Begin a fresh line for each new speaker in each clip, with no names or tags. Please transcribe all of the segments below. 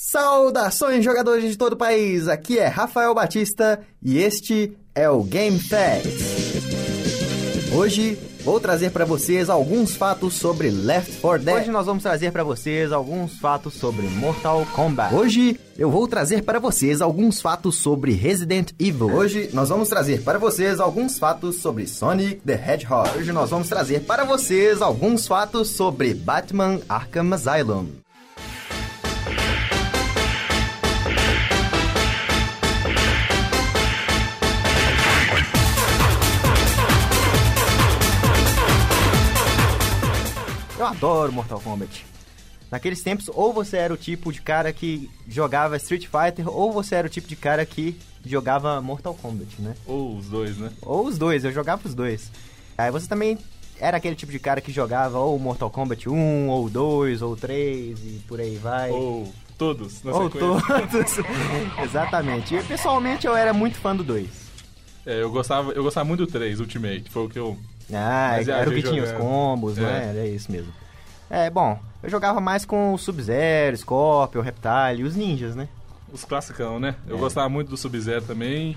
Saudações, jogadores de todo o país! Aqui é Rafael Batista e este é o Game Facts. Hoje vou trazer para vocês alguns fatos sobre Left 4 Dead.
Hoje nós vamos trazer para vocês alguns fatos sobre Mortal Kombat.
Hoje eu vou trazer para vocês alguns fatos sobre Resident Evil. Hoje nós vamos trazer para vocês alguns fatos sobre Sonic the Hedgehog. Hoje nós vamos trazer para vocês alguns fatos sobre Batman Arkham Asylum.
Adoro Mortal Kombat. Naqueles tempos, ou você era o tipo de cara que jogava Street Fighter, ou você era o tipo de cara que jogava Mortal Kombat, né?
Ou os dois, né?
Ou os dois, eu jogava os dois. Aí você também era aquele tipo de cara que jogava ou Mortal Kombat 1, ou 2, ou 3, e por aí vai.
Ou todos, na
Ou
sequência.
todos. Exatamente. E pessoalmente eu era muito fã do 2.
É, eu gostava, eu gostava muito do 3, Ultimate. Foi o que eu.
Ah,
Mas
era o que tinha os combos,
É.
né? Era isso mesmo. É, bom, eu jogava mais com o Sub-Zero, Scorpion, Reptile e os ninjas, né?
Os classicão, né? Eu
É.
gostava muito do Sub-Zero também.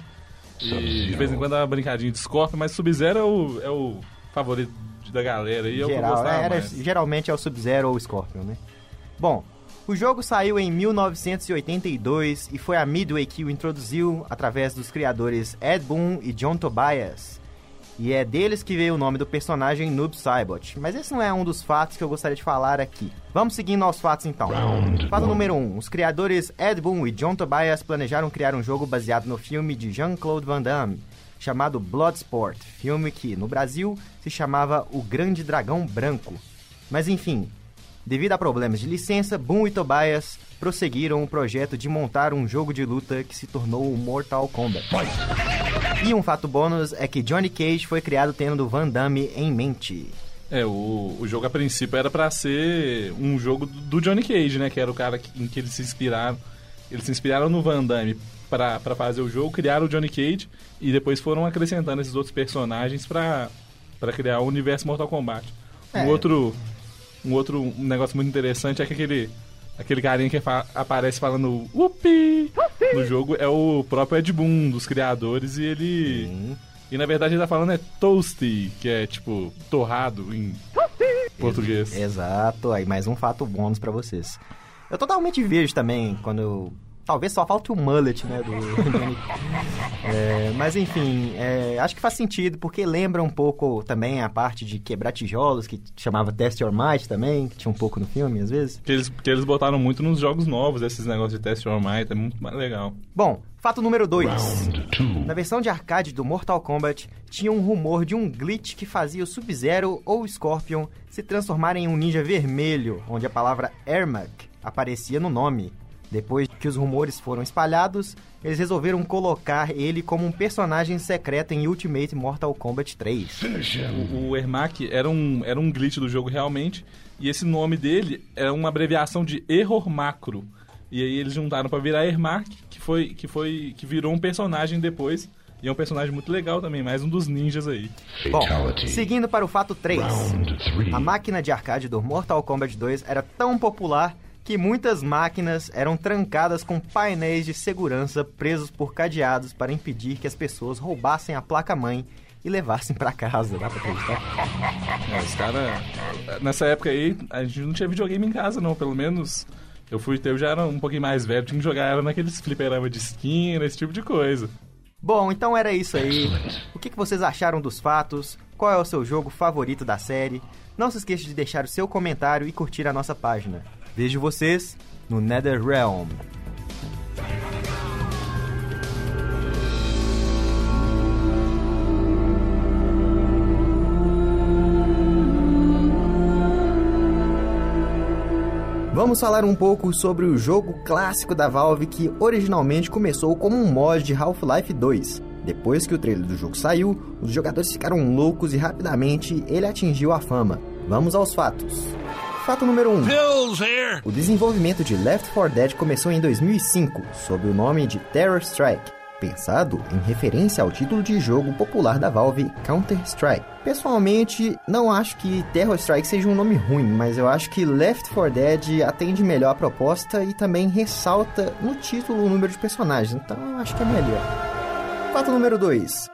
E de vez em quando dava brincadinha de Scorpion, mas Sub-Zero é o, é o favorito da galera aí. É
Geral, era,
mais.
geralmente é o Sub-Zero ou o Scorpion, né? Bom, o jogo saiu em 1982 e foi a Midway que o introduziu através dos criadores Ed Boon e John Tobias. E é deles que veio o nome do personagem Noob Saibot. Mas esse não é um dos fatos que eu gostaria de falar aqui. Vamos seguindo aos fatos então. Fato número 1. Um, os criadores Ed Boon e John Tobias planejaram criar um jogo baseado no filme de Jean-Claude Van Damme, chamado Bloodsport, filme que, no Brasil, se chamava O Grande Dragão Branco. Mas enfim, devido a problemas de licença, Boon e Tobias prosseguiram o projeto de montar um jogo de luta que se tornou o Mortal Kombat. E um fato bônus é que Johnny Cage foi criado tendo Van Damme em mente.
É, o, o jogo a princípio era pra ser um jogo do Johnny Cage, né? Que era o cara em que eles se inspiraram. Eles se inspiraram no Van Damme pra, pra fazer o jogo, criaram o Johnny Cage e depois foram acrescentando esses outros personagens pra, pra criar o universo Mortal Kombat.
É.
Um outro um outro negócio muito interessante é que aquele aquele carinha que fa- aparece falando Whoopi no jogo é o próprio Ed Boon, dos criadores, e ele e na verdade ele tá falando é toasty, que é tipo torrado em português.
Exato, aí mais um fato bônus pra vocês. Eu totalmente vejo também quando eu... Talvez só falte o mullet, né, do. É, mas enfim, é, acho que faz sentido, porque lembra um pouco também a parte de quebrar tijolos, que chamava Test Your Might também, que tinha um pouco no filme, às vezes.
Que eles, que eles botaram muito nos jogos novos, esses negócios de test your might, é muito mais legal.
Bom, fato número 2. Na versão de arcade do Mortal Kombat, tinha um rumor de um glitch que fazia o Sub-Zero ou o Scorpion se transformarem em um ninja vermelho, onde a palavra Ermac aparecia no nome. Depois que os rumores foram espalhados, eles resolveram colocar ele como um personagem secreto em Ultimate Mortal Kombat 3.
O, o Ermac era um, era um glitch do jogo realmente, e esse nome dele é uma abreviação de error macro. E aí eles juntaram pra virar Ermac, que foi que foi que virou um personagem depois. E é um personagem muito legal também, mais um dos ninjas aí.
Bom, seguindo para o fato 3. A máquina de arcade do Mortal Kombat 2 era tão popular que muitas máquinas eram trancadas com painéis de segurança presos por cadeados para impedir que as pessoas roubassem a placa-mãe e levassem para casa. Dá pra acreditar?
Os cara Nessa época aí, a gente não tinha videogame em casa, não. Pelo menos eu fui ter, eu já era um pouquinho mais velho, tinha que jogar era naqueles fliperama de esquina, esse tipo de coisa.
Bom, então era isso aí. O que que vocês acharam dos fatos? Qual é o seu jogo favorito da série? Não se esqueça de deixar o seu comentário e curtir a nossa página. Vejo vocês no NetherRealm. Vamos falar um pouco sobre o jogo clássico da Valve que originalmente começou como um mod de Half-Life 2. Depois que o trailer do jogo saiu, os jogadores ficaram loucos e rapidamente ele atingiu a fama. Vamos aos fatos. Fato número 1. Um. O desenvolvimento de Left 4 Dead começou em 2005, sob o nome de Terror Strike. pensado em referência ao título de jogo popular da Valve Counter-Strike. Pessoalmente, não acho que Terror Strike seja um nome ruim, mas eu acho que Left 4 Dead atende melhor a proposta e também ressalta no título o número de personagens, então eu acho que é melhor. Fato número 2.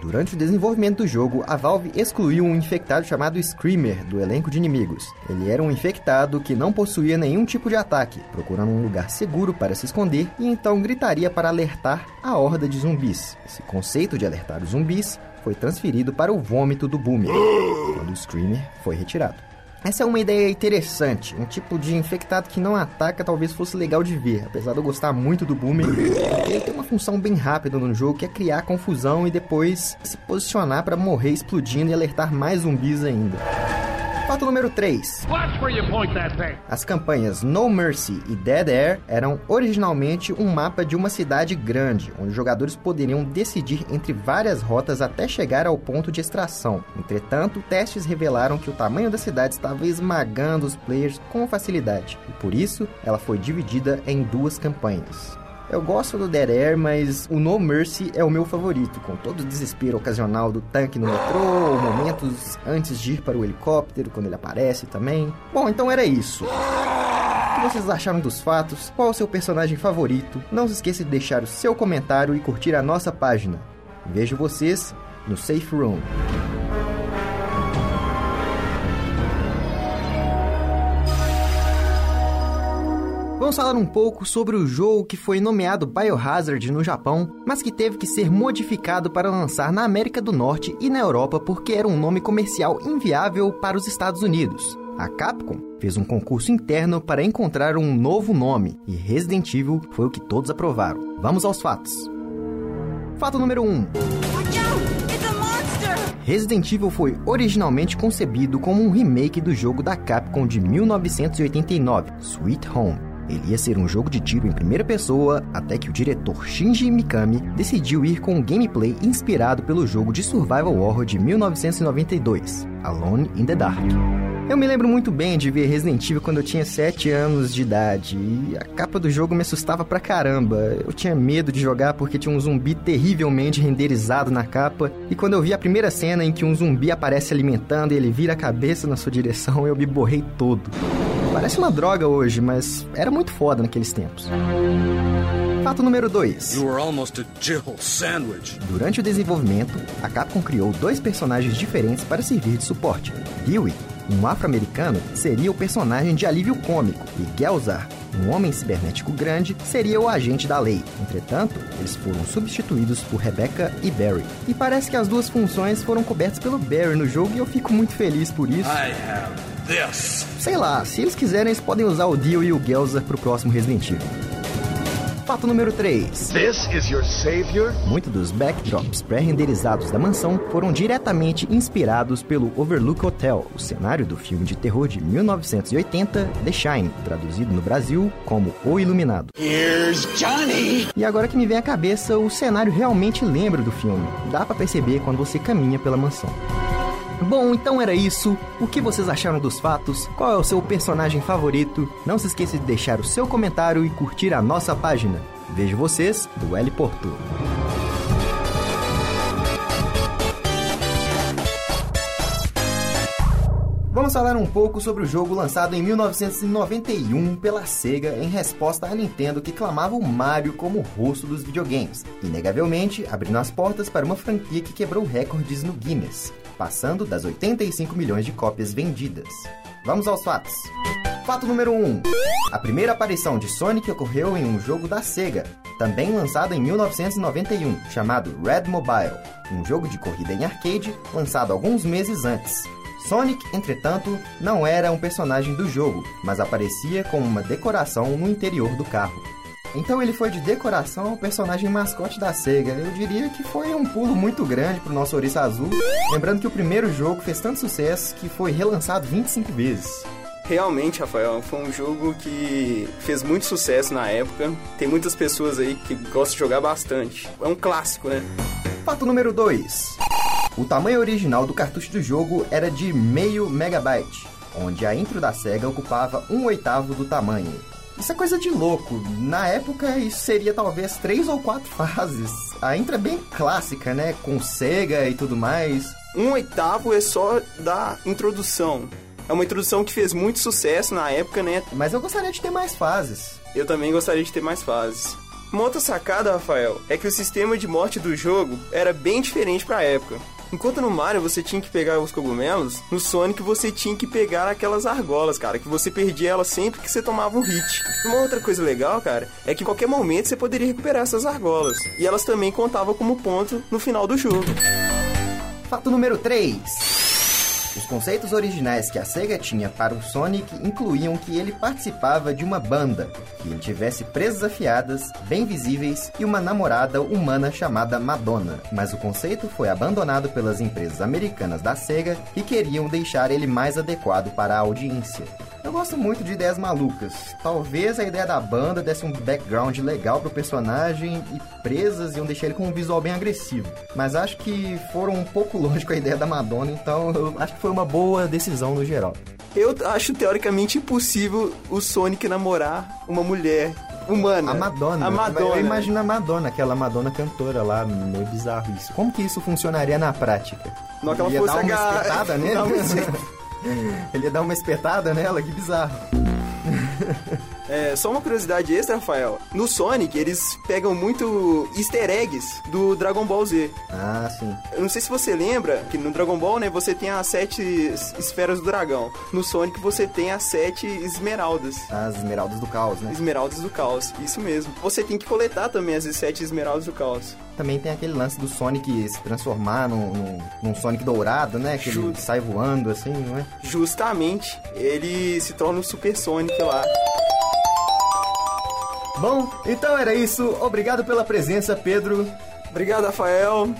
Durante o desenvolvimento do jogo, a Valve excluiu um infectado chamado Screamer do elenco de inimigos. Ele era um infectado que não possuía nenhum tipo de ataque, procurando um lugar seguro para se esconder e então gritaria para alertar a horda de zumbis. Esse conceito de alertar os zumbis foi transferido para o vômito do Boomer, quando o Screamer foi retirado. Essa é uma ideia interessante, um tipo de infectado que não ataca talvez fosse legal de ver, apesar de eu gostar muito do Boomer, ele tem uma função bem rápida no jogo que é criar confusão e depois se posicionar para morrer explodindo e alertar mais zumbis ainda. Fato número 3. As campanhas No Mercy e Dead Air eram originalmente um mapa de uma cidade grande, onde os jogadores poderiam decidir entre várias rotas até chegar ao ponto de extração. Entretanto, testes revelaram que o tamanho da cidade estava esmagando os players com facilidade, e por isso ela foi dividida em duas campanhas. Eu gosto do Dead Air, mas o No Mercy é o meu favorito, com todo o desespero ocasional do tanque no metrô, momentos antes de ir para o helicóptero, quando ele aparece também. Bom, então era isso. O que vocês acharam dos fatos? Qual o seu personagem favorito? Não se esqueça de deixar o seu comentário e curtir a nossa página. Vejo vocês no Safe Room. Vamos falar um pouco sobre o jogo que foi nomeado Biohazard no Japão, mas que teve que ser modificado para lançar na América do Norte e na Europa porque era um nome comercial inviável para os Estados Unidos. A Capcom fez um concurso interno para encontrar um novo nome e Resident Evil foi o que todos aprovaram. Vamos aos fatos. Fato número 1. Um. Resident Evil foi originalmente concebido como um remake do jogo da Capcom de 1989, Sweet Home. Ele ia ser um jogo de tiro em primeira pessoa, até que o diretor Shinji Mikami decidiu ir com um gameplay inspirado pelo jogo de survival horror de 1992, Alone in the Dark. Eu me lembro muito bem de ver Resident Evil quando eu tinha 7 anos de idade e a capa do jogo me assustava pra caramba. Eu tinha medo de jogar porque tinha um zumbi terrivelmente renderizado na capa e quando eu vi a primeira cena em que um zumbi aparece alimentando e ele vira a cabeça na sua direção, eu me borrei todo. Parece uma droga hoje, mas era muito foda naqueles tempos. Fato número 2. Durante o desenvolvimento, a Capcom criou dois personagens diferentes para servir de suporte. Dewey, um afro-americano, seria o personagem de alívio cômico, e Gelzar, um homem cibernético grande, seria o agente da lei. Entretanto, eles foram substituídos por Rebecca e Barry. E parece que as duas funções foram cobertas pelo Barry no jogo e eu fico muito feliz por isso. This. Sei lá, se eles quiserem, eles podem usar o Dio e o Gelza pro próximo Resident Evil. Fato número 3. This is your savior? Muitos dos backdrops pré-renderizados da mansão foram diretamente inspirados pelo Overlook Hotel, o cenário do filme de terror de 1980, The Shine, traduzido no Brasil como O Iluminado. Here's Johnny! E agora que me vem à cabeça, o cenário realmente lembra do filme. Dá para perceber quando você caminha pela mansão. Bom, então era isso. O que vocês acharam dos fatos? Qual é o seu personagem favorito? Não se esqueça de deixar o seu comentário e curtir a nossa página. Vejo vocês do L Porto. Vamos falar um pouco sobre o jogo lançado em 1991 pela Sega em resposta à Nintendo que clamava o Mario como o rosto dos videogames, inegavelmente abrindo as portas para uma franquia que quebrou recordes no Guinness passando das 85 milhões de cópias vendidas. Vamos aos fatos. Fato número 1. A primeira aparição de Sonic ocorreu em um jogo da Sega, também lançado em 1991, chamado Red Mobile, um jogo de corrida em arcade lançado alguns meses antes. Sonic, entretanto, não era um personagem do jogo, mas aparecia como uma decoração no interior do carro. Então ele foi de decoração ao personagem mascote da SEGA. Eu diria que foi um pulo muito grande pro nosso Ouriço Azul. Lembrando que o primeiro jogo fez tanto sucesso que foi relançado 25 vezes.
Realmente, Rafael, foi um jogo que fez muito sucesso na época. Tem muitas pessoas aí que gostam de jogar bastante. É um clássico, né?
Fato número 2. O tamanho original do cartucho do jogo era de meio megabyte, onde a intro da SEGA ocupava um oitavo do tamanho. Isso é coisa de louco. Na época, isso seria talvez três ou quatro fases. A intro é bem clássica, né? Com Sega e tudo mais.
Um oitavo é só da introdução. É uma introdução que fez muito sucesso na época, né?
Mas eu gostaria de ter mais fases.
Eu também gostaria de ter mais fases. Uma outra sacada, Rafael, é que o sistema de morte do jogo era bem diferente pra época. Enquanto no Mario você tinha que pegar os cogumelos, no Sonic você tinha que pegar aquelas argolas, cara, que você perdia elas sempre que você tomava um hit. Uma outra coisa legal, cara, é que em qualquer momento você poderia recuperar essas argolas. E elas também contavam como ponto no final do jogo.
Fato número 3. Os conceitos originais que a SEGA tinha para o Sonic incluíam que ele participava de uma banda, que ele tivesse presas afiadas, bem visíveis e uma namorada humana chamada Madonna. Mas o conceito foi abandonado pelas empresas americanas da SEGA que queriam deixar ele mais adequado para a audiência. Eu gosto muito de ideias malucas. Talvez a ideia da banda desse um background legal pro personagem e presas iam deixar ele com um visual bem agressivo. Mas acho que foram um pouco longe com a ideia da Madonna, então eu acho que foi uma boa decisão no geral.
Eu acho teoricamente impossível o Sonic namorar uma mulher humana.
A Madonna.
A Madonna.
Eu imagino a Madonna, aquela Madonna cantora lá, meio bizarro isso. Como que isso funcionaria na prática?
Não que ela
Ia
fosse
dar uma
agarrar-
espetada nele?
Dar uma-
Ele ia dar uma espetada nela? Que bizarro.
É, só uma curiosidade extra, Rafael. No Sonic, eles pegam muito easter eggs do Dragon Ball Z.
Ah, sim.
Eu não sei se você lembra que no Dragon Ball, né, você tem as sete es- esferas do dragão. No Sonic, você tem as sete esmeraldas.
As esmeraldas do caos, né?
Esmeraldas do caos, isso mesmo. Você tem que coletar também as sete esmeraldas do caos.
Também tem aquele lance do Sonic se transformar num, num, num Sonic dourado, né? Que ele
Justo.
sai voando assim, não é?
Justamente, ele se torna um Super Sonic lá.
Bom, então era isso. Obrigado pela presença, Pedro.
Obrigado, Rafael.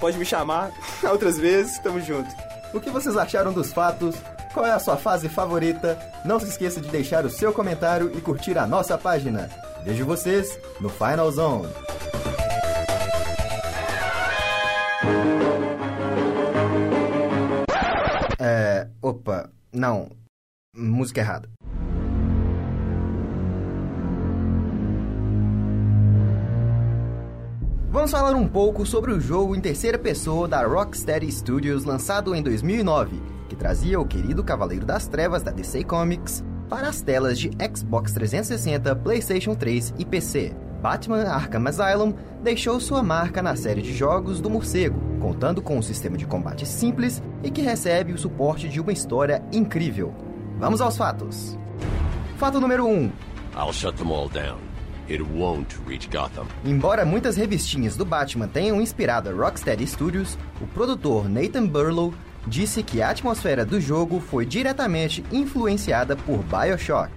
Pode me chamar outras vezes, tamo junto.
O que vocês acharam dos fatos? Qual é a sua fase favorita? Não se esqueça de deixar o seu comentário e curtir a nossa página. Vejo vocês no Final Zone. É. Opa, não. Música errada. Vamos falar um pouco sobre o jogo em terceira pessoa da Rocksteady Studios lançado em 2009, que trazia o querido Cavaleiro das Trevas da DC Comics para as telas de Xbox 360, PlayStation 3 e PC. Batman Arkham Asylum deixou sua marca na série de jogos do morcego, contando com um sistema de combate simples e que recebe o suporte de uma história incrível. Vamos aos fatos. Fato número 1.
I'll shut them all down. It won't reach Gotham.
Embora muitas revistinhas do Batman tenham inspirado a Rocksteady Studios, o produtor Nathan Burlow disse que a atmosfera do jogo foi diretamente influenciada por BioShock.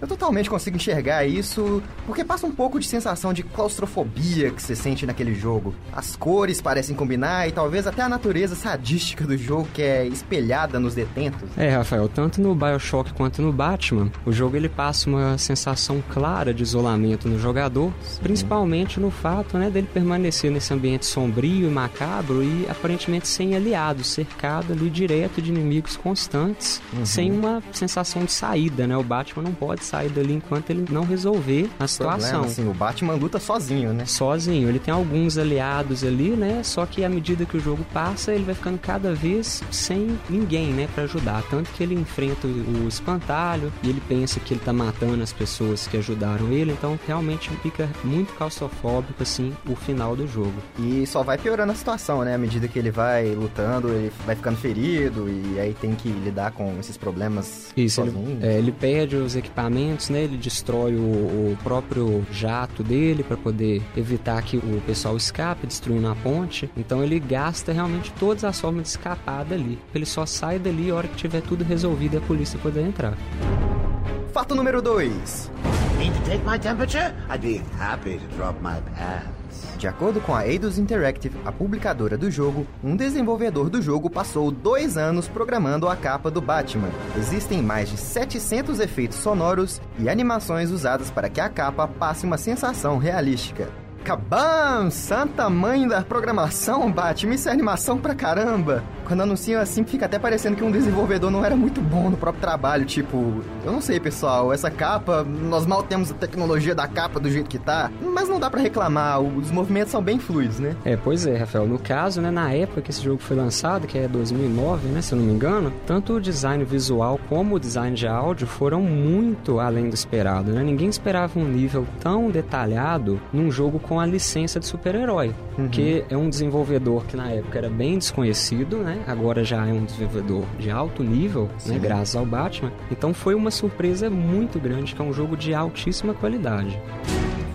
Eu totalmente consigo enxergar isso, porque passa um pouco de sensação de claustrofobia que você sente naquele jogo. As cores parecem combinar e talvez até a natureza sadística do jogo que é espelhada nos detentos.
É, Rafael, tanto no BioShock quanto no Batman, o jogo ele passa uma sensação clara de isolamento no jogador, principalmente no fato, né, dele permanecer nesse ambiente sombrio e macabro e aparentemente sem aliados, cercado ali direto de inimigos constantes, sem uma sensação de saída, né? O Batman não pode sair dali enquanto ele não resolver a situação.
Problema, assim, o Batman luta sozinho, né?
sozinho. Ele tem alguns aliados ali, né? Só que à medida que o jogo passa, ele vai ficando cada vez sem ninguém, né, Pra ajudar. Tanto que ele enfrenta o o espantalho e ele pensa que ele tá matando as pessoas que ajudaram ele, então realmente fica muito claustrofóbico assim o final do jogo.
E só vai piorando a situação, né? À medida que ele vai lutando, ele vai ficando ferido e aí tem que lidar com esses problemas
Isso,
sozinho.
ele, é, ele perde os equipamentos, né? Ele destrói o, o próprio jato dele para poder evitar que o pessoal escape, destruindo a ponte. Então ele gasta realmente todas as formas de escapar dali. Ele só sai dali a hora que tiver tudo resolvido e a polícia poder entrar.
Fato número 2. De acordo com a Eidos Interactive, a publicadora do jogo, um desenvolvedor do jogo passou dois anos programando a capa do Batman. Existem mais de 700 efeitos sonoros e animações usadas para que a capa passe uma sensação realística. Kabam! Santa mãe da programação, Batman, isso é animação pra caramba. Quando anunciam assim, fica até parecendo que um desenvolvedor não era muito bom no próprio trabalho. Tipo, eu não sei, pessoal, essa capa, nós mal temos a tecnologia da capa do jeito que tá, mas não dá para reclamar, os movimentos são bem fluidos, né?
É, pois é, Rafael. No caso, né, na época que esse jogo foi lançado, que é 2009, né, se eu não me engano, tanto o design visual como o design de áudio foram muito além do esperado, né? Ninguém esperava um nível tão detalhado num jogo com a licença de super-herói, uhum. que é um desenvolvedor que na época era bem desconhecido, né? Agora já é um desenvolvedor de alto nível, né? Graças ao Batman. Então foi uma surpresa muito grande, que é um jogo de altíssima qualidade.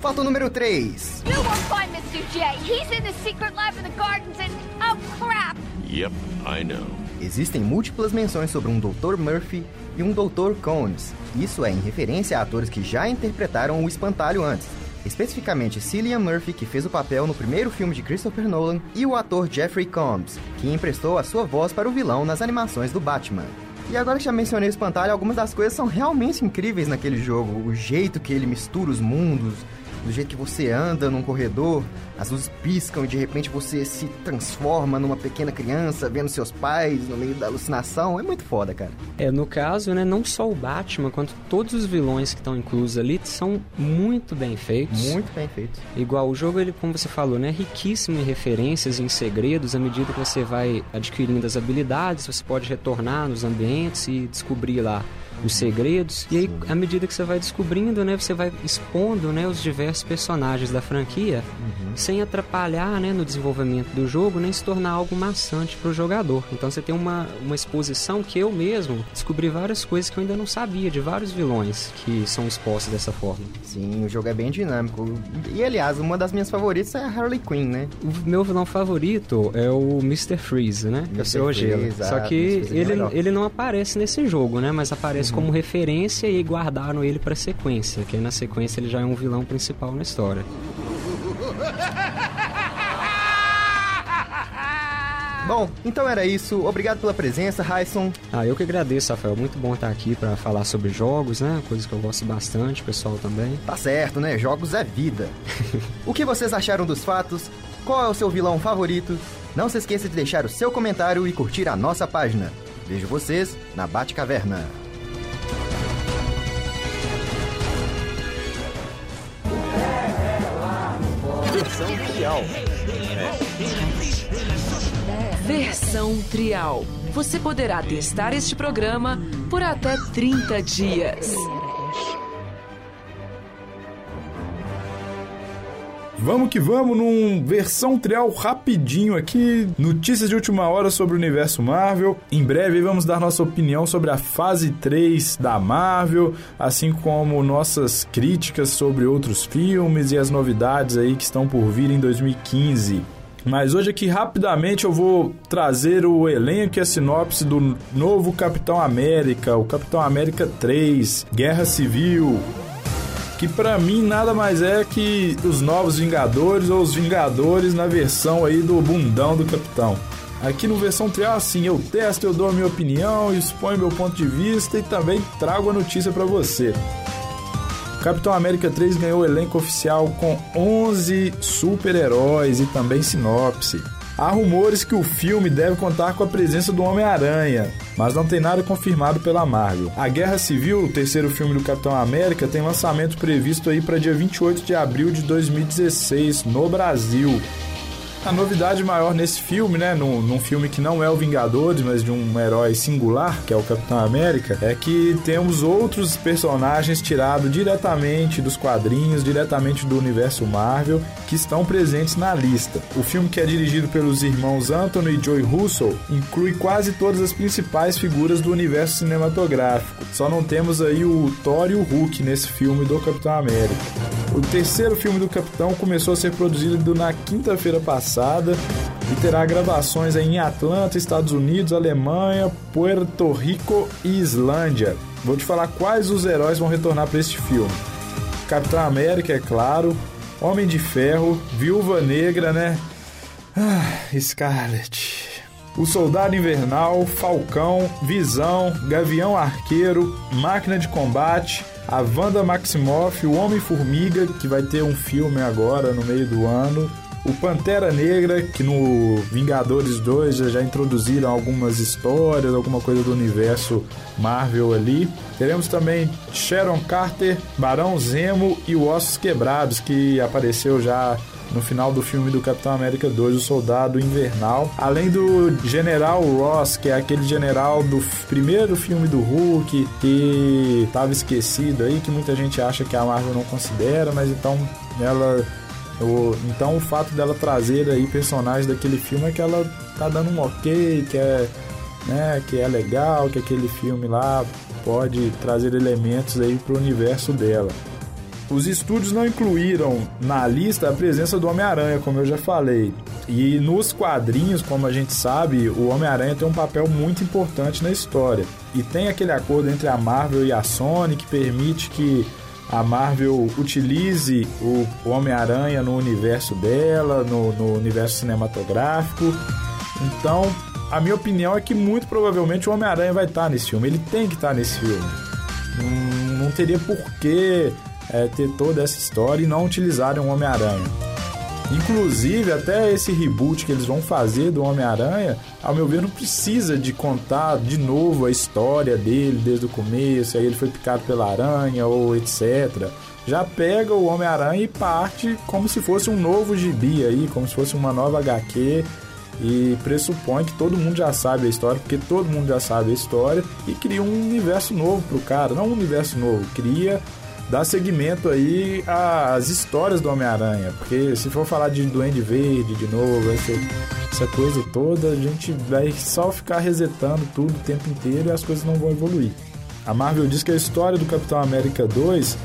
Fato número 3. You won't find
Mr. J. He's in the secret lab in the gardens and... Oh, crap! Yep, I know. Existem múltiplas menções sobre um Dr. Murphy e um Dr. Combs. Isso é em referência a atores que já interpretaram o espantalho antes especificamente Cillian Murphy, que fez o papel no primeiro filme de Christopher Nolan, e o ator Jeffrey Combs, que emprestou a sua voz para o vilão nas animações do Batman. E agora que já mencionei o espantalho, algumas das coisas são realmente incríveis naquele jogo. O jeito que ele mistura os mundos, do jeito que você anda num corredor, as luzes piscam e de repente você se transforma numa pequena criança vendo seus pais no meio da alucinação. É muito foda, cara.
É, no caso, né, não só o Batman, quanto todos os vilões que estão inclusos ali são muito bem feitos.
Muito bem feitos.
Igual o jogo, ele, como você falou, né, é riquíssimo em referências e em segredos. À medida que você vai adquirindo as habilidades, você pode retornar nos ambientes e descobrir lá os segredos. E aí, à medida que você vai descobrindo, né, você vai expondo, né, os diversos personagens da franquia, uhum. sem atrapalhar, né, no desenvolvimento do jogo, nem se tornar algo maçante para o jogador. Então você tem uma, uma exposição que eu mesmo descobri várias coisas que eu ainda não sabia, de vários vilões que são expostos dessa forma.
Sim, o jogo é bem dinâmico. E aliás, uma das minhas favoritas é a Harley Quinn, né?
O meu vilão favorito é o Mr. Freeze, né? Que é o seu gelo. Só que é ele, ele não aparece nesse jogo, né? Mas aparece uhum. como referência e guardaram ele para sequência, que aí na sequência ele já é um vilão principal na história.
Bom, então era isso. Obrigado pela presença, Raison.
Ah, eu que agradeço, Rafael. Muito bom estar aqui para falar sobre jogos, né? Coisas que eu gosto bastante, pessoal também.
Tá certo, né? Jogos é vida. o que vocês acharam dos fatos? Qual é o seu vilão favorito? Não se esqueça de deixar o seu comentário e curtir a nossa página. Vejo vocês na Bate Caverna.
Versão Trial. É. Versão Trial. Você poderá testar este programa por até 30 dias.
Vamos que vamos num versão trial rapidinho aqui, notícias de última hora sobre o universo Marvel. Em breve vamos dar nossa opinião sobre a fase 3 da Marvel, assim como nossas críticas sobre outros filmes e as novidades aí que estão por vir em 2015. Mas hoje aqui rapidamente eu vou trazer o elenco e a sinopse do novo Capitão América, o Capitão América 3, Guerra Civil que para mim nada mais é que os novos Vingadores ou os Vingadores na versão aí do bundão do Capitão. Aqui no versão trial, assim, eu testo, eu dou a minha opinião, exponho meu ponto de vista e também trago a notícia para você. Capitão América 3 ganhou o elenco oficial com 11 super-heróis e também sinopse. Há rumores que o filme deve contar com a presença do Homem-Aranha, mas não tem nada confirmado pela Marvel. A Guerra Civil, o terceiro filme do Capitão América, tem lançamento previsto aí para dia 28 de abril de 2016 no Brasil. A novidade maior nesse filme, né, num, num, filme que não é o Vingadores, mas de um herói singular, que é o Capitão América, é que temos outros personagens tirados diretamente dos quadrinhos, diretamente do universo Marvel, que estão presentes na lista. O filme, que é dirigido pelos irmãos Anthony e Joy Russo, inclui quase todas as principais figuras do universo cinematográfico. Só não temos aí o Thor e o Hulk nesse filme do Capitão América. O terceiro filme do Capitão começou a ser produzido na quinta-feira passada passada e terá gravações em Atlanta, Estados Unidos, Alemanha, Puerto Rico e Islândia. Vou te falar quais os heróis vão retornar para este filme. Capitão América, é claro, Homem de Ferro, Viúva Negra, né? Ah, Scarlet. O Soldado Invernal, Falcão, Visão, Gavião Arqueiro, Máquina de Combate, a Wanda Maximoff, o Homem-Formiga, que vai ter um filme agora no meio do ano, o Pantera Negra, que no Vingadores 2 já, introduziram algumas histórias, alguma coisa do universo Marvel ali. Teremos também Sharon Carter, Barão Zemo e o Ossos Quebrados, que apareceu já no final do filme do Capitão América 2, o Soldado Invernal. Além do General Ross, que é aquele general do primeiro filme do Hulk, que estava esquecido aí, que muita gente acha que a Marvel não considera, mas então ela então o fato dela trazer aí personagens daquele filme é que ela tá dando um ok, que é, né, que é legal, que aquele filme lá pode trazer elementos aí pro universo dela. Os estúdios não incluíram na lista a presença do Homem-Aranha, como eu já falei. E nos quadrinhos, como a gente sabe, o Homem-Aranha tem um papel muito importante na história. E tem aquele acordo entre a Marvel e a Sony que permite que a Marvel utilize o Homem-Aranha no universo dela, no, no, universo cinematográfico. Então, a minha opinião é que muito provavelmente o Homem-Aranha vai estar nesse filme. Ele tem que estar nesse filme. Não, não teria por que é, ter toda essa história e não utilizarem o Homem-Aranha. Inclusive, até esse reboot que eles vão fazer do Homem-Aranha, ao meu ver, não precisa de contar de novo a história dele desde o começo, aí ele foi picado pela aranha ou etc. Já pega o Homem-Aranha e parte como se fosse um novo gibi aí, como se fosse uma nova HQ e pressupõe que todo mundo já sabe a história, porque todo mundo já sabe a história e cria um universo novo pro cara, não um universo novo, cria dá seguimento aí às histórias do Homem-Aranha. Porque se for falar de Duende Verde de novo, essa, essa coisa toda, a gente vai só ficar resetando tudo o tempo inteiro e as coisas não vão evoluir. A Marvel diz que a história do Capitão América 2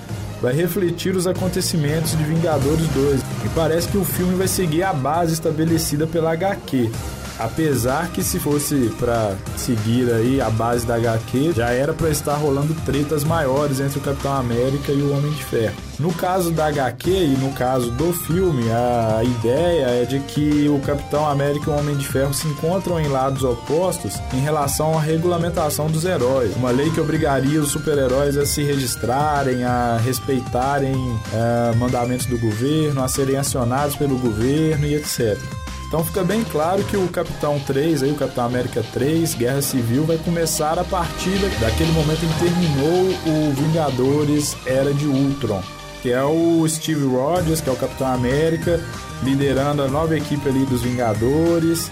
vai refletir os acontecimentos de Vingadores 2 e parece que o filme vai seguir a base estabelecida pela HQ. Apesar que se fosse para seguir aí a base da HQ, já era para estar rolando tretas maiores entre o Capitão América e o Homem de Ferro. No caso da HQ e no caso do filme, a ideia é de que o Capitão América e o Homem de Ferro se encontram em lados opostos em relação à regulamentação dos heróis. Uma lei que obrigaria os super-heróis a se registrarem, a respeitarem uh, mandamentos do governo, a serem acionados pelo governo e etc. Então fica bem claro que o Capitão 3, aí, o Capitão América 3, Guerra Civil, vai começar a partir daquele momento em que terminou o Vingadores Era de Ultron. Que é o Steve Rogers, que é o Capitão América, liderando a nova equipe ali dos Vingadores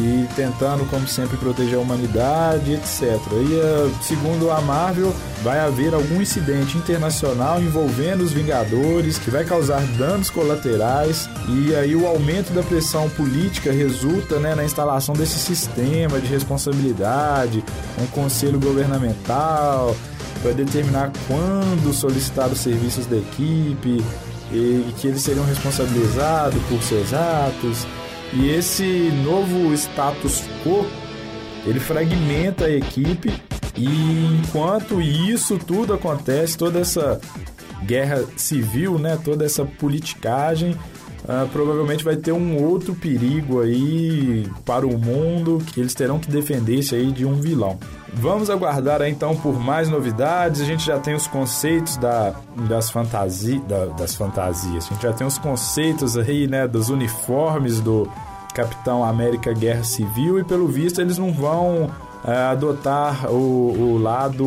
e tentando, como sempre, proteger a humanidade, etc. E, eh, segundo a Marvel, vai haver algum incidente internacional envolvendo os Vingadores que vai causar danos colaterais e aí o aumento da pressão política resulta né, na instalação desse sistema de responsabilidade, um conselho governamental para determinar quando solicitar os serviços da equipe e que eles seriam responsabilizados por seus atos e esse novo status quo, ele fragmenta a equipe e enquanto isso tudo acontece, toda essa guerra civil, né, toda essa politicagem, uh, provavelmente vai ter um outro perigo aí para o mundo que eles terão que defender-se aí de um vilão. Vamos aguardar aí, então por mais novidades. A gente já tem os conceitos da, das, fantasi, da, das fantasias. A gente já tem os conceitos aí, né, dos uniformes do Capitão América Guerra Civil e pelo visto eles não vão é, adotar o, o lado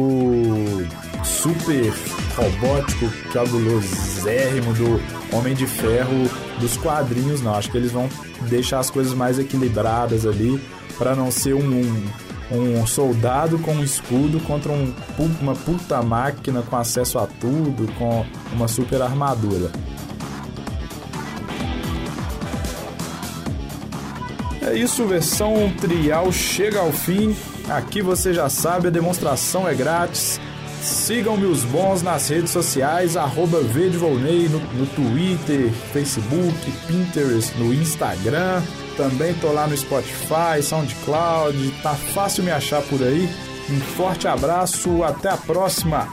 super robótico, cabulosérrimo do Homem de Ferro dos quadrinhos, não. Acho que eles vão deixar as coisas mais equilibradas ali para não ser um, um um soldado com um escudo contra um, uma puta máquina com acesso a tudo, com uma super armadura. É isso, versão trial chega ao fim. Aqui você já sabe, a demonstração é grátis. Sigam-me os bons nas redes sociais, arroba Volney, no, no Twitter, Facebook, Pinterest, no Instagram. Também tô lá no Spotify, SoundCloud, tá fácil me achar por aí. Um forte abraço, até a próxima!